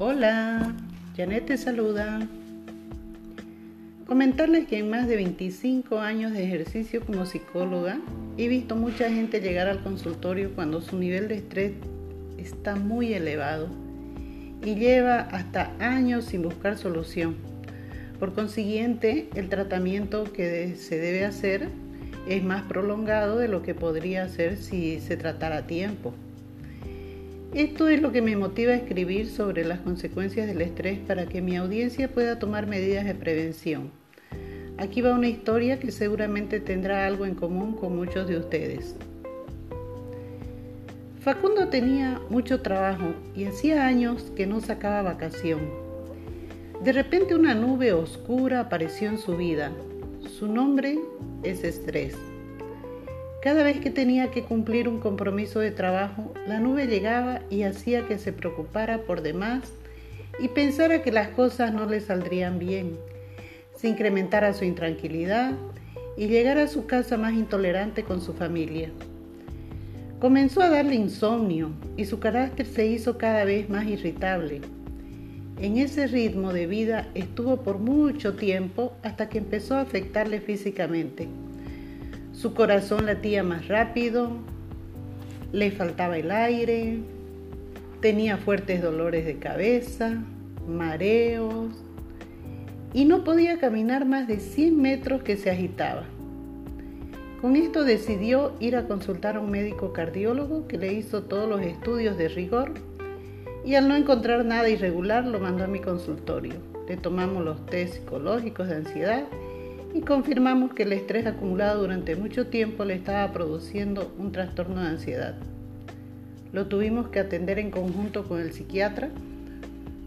Hola, Janet te saluda. Comentarles que en más de 25 años de ejercicio como psicóloga he visto mucha gente llegar al consultorio cuando su nivel de estrés está muy elevado y lleva hasta años sin buscar solución. Por consiguiente, el tratamiento que se debe hacer es más prolongado de lo que podría ser si se tratara a tiempo. Esto es lo que me motiva a escribir sobre las consecuencias del estrés para que mi audiencia pueda tomar medidas de prevención. Aquí va una historia que seguramente tendrá algo en común con muchos de ustedes. Facundo tenía mucho trabajo y hacía años que no sacaba vacación. De repente una nube oscura apareció en su vida. Su nombre es estrés. Cada vez que tenía que cumplir un compromiso de trabajo, la nube llegaba y hacía que se preocupara por demás y pensara que las cosas no le saldrían bien. Se incrementara su intranquilidad y llegara a su casa más intolerante con su familia. Comenzó a darle insomnio y su carácter se hizo cada vez más irritable. En ese ritmo de vida estuvo por mucho tiempo hasta que empezó a afectarle físicamente. Su corazón latía más rápido, le faltaba el aire, tenía fuertes dolores de cabeza, mareos y no podía caminar más de 100 metros que se agitaba. Con esto decidió ir a consultar a un médico cardiólogo que le hizo todos los estudios de rigor y al no encontrar nada irregular lo mandó a mi consultorio. Le tomamos los test psicológicos de ansiedad y confirmamos que el estrés acumulado durante mucho tiempo le estaba produciendo un trastorno de ansiedad. Lo tuvimos que atender en conjunto con el psiquiatra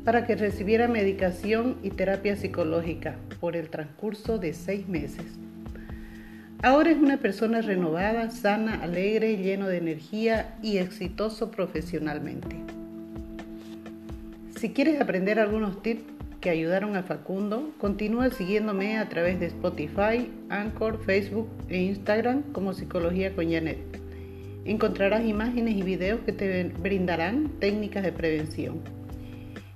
para que recibiera medicación y terapia psicológica por el transcurso de seis meses. Ahora es una persona renovada, sana, alegre, lleno de energía y exitoso profesionalmente. Si quieres aprender algunos tips que ayudaron a Facundo, continúa siguiéndome a través de Spotify, Anchor, Facebook e Instagram como Psicología con Janet. Encontrarás imágenes y videos que te brindarán técnicas de prevención.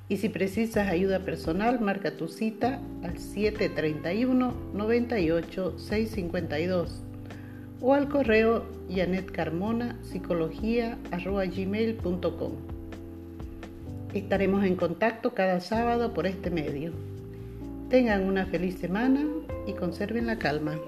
Y si precisas ayuda personal, marca tu cita al 731 98 652 o al correo janetcarmona gmail.com Estaremos en contacto cada sábado por este medio. Tengan una feliz semana y conserven la calma.